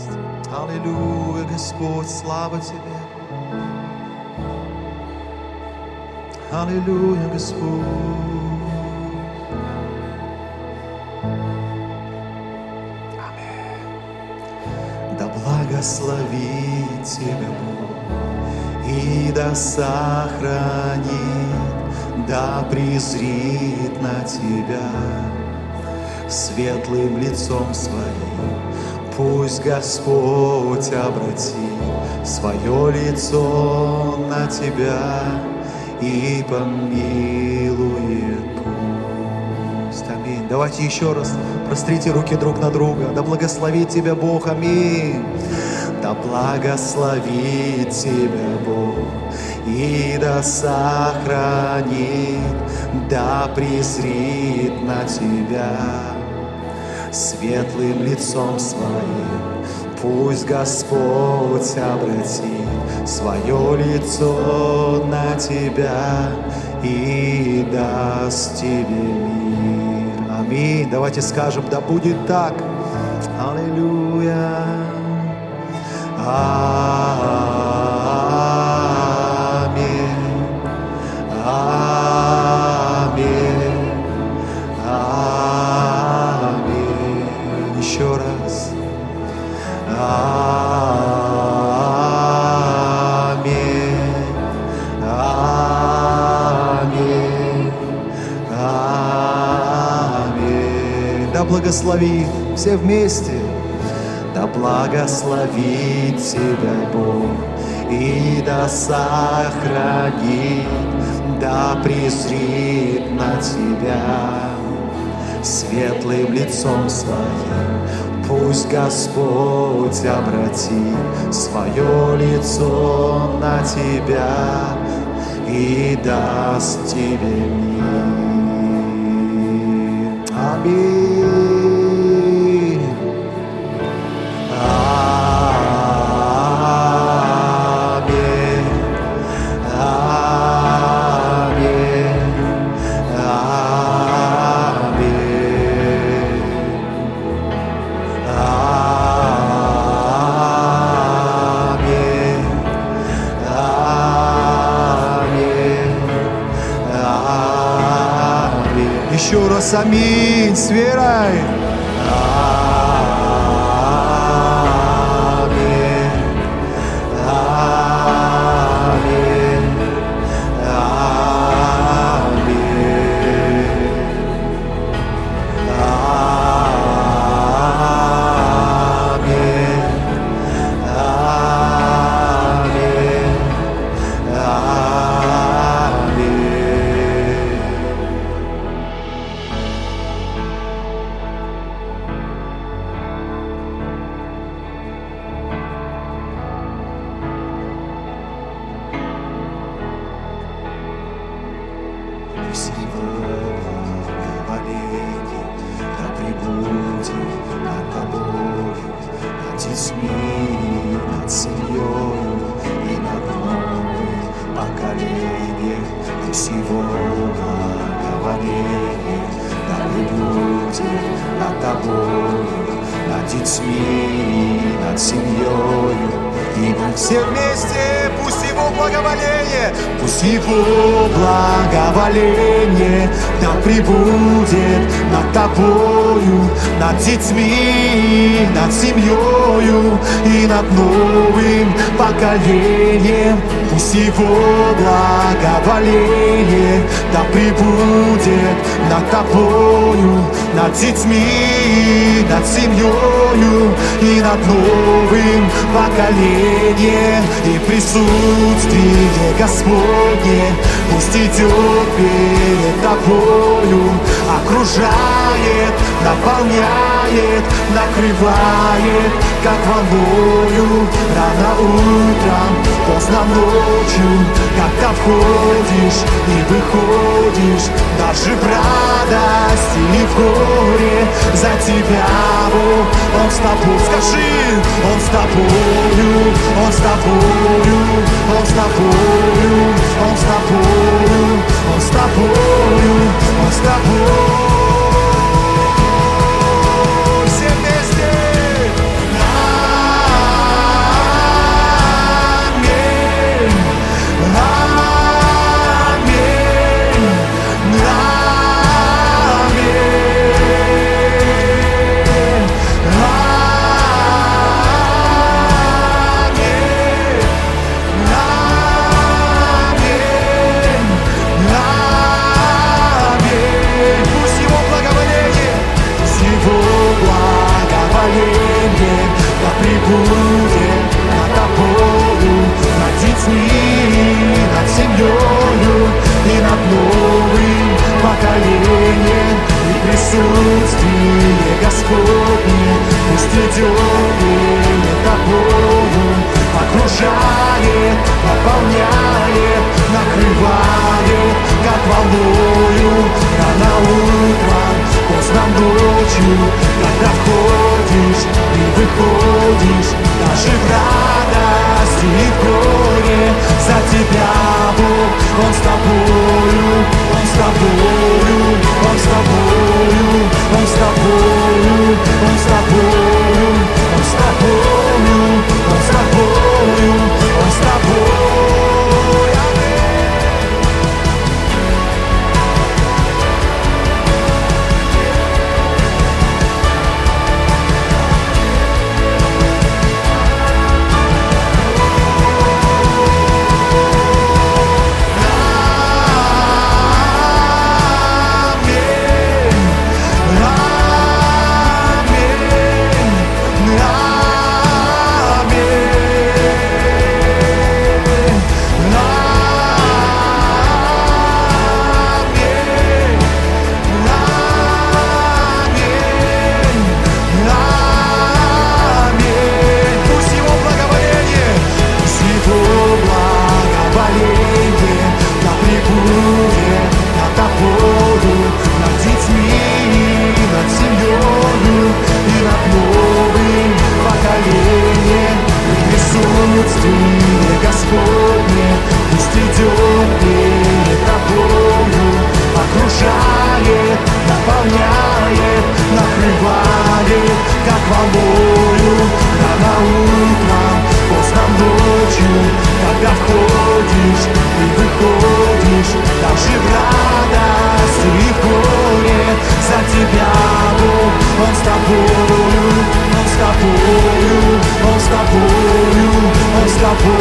есть. Аллилуйя, Господь, слава Тебе. Аллилуйя, Господь. Аминь. Да благословит тебя Бог и да сохранит, да презрит на тебя светлым лицом своим пусть Господь обратит свое лицо на тебя и помилует пусть. Аминь. Давайте еще раз прострите руки друг на друга. Да благословит тебя Бог. Аминь. Да благословит тебя Бог и да сохранит, да презрит на тебя светлым лицом своим. Пусть Господь обратит свое лицо на тебя и даст тебе мир. Аминь. Давайте скажем, да будет так. Аллилуйя. А-а-а. благослови все вместе. Да благословит тебя Бог и да сохранит, да презрит на тебя светлым лицом своим. Пусть Господь обратит свое лицо на тебя и даст тебе мир. Аминь. Еще раз аминь с верой. Аминь. Взвесьтесь мир над семьей и над нами поколением, и всего на голове власти над тобой, над детьми, над семьей. И мы все вместе, пусть его благоволение, пусть его благоволение да прибудет над тобою, над детьми, над семьей и над новым поколением. Всего Его благоволение Да прибудет над тобою Над детьми, над семьей И над новым поколением. И присутствие Господне Пусть идет перед тобою Окружает, наполняет, накрывает Как волною рано утром поздно ночью, когда входишь и выходишь, даже в радости и в горе, за тебя Бог, Он с тобой, скажи, Он с тобою, Он с тобою, Он с тобою, Он с тобою, Он с тобою, Он с тобою. ночью, когда входишь и выходишь, даже в радость и в горе, за тебя Бог, Он с тобою, Он с тобою, Он с тобою, Он с тобою.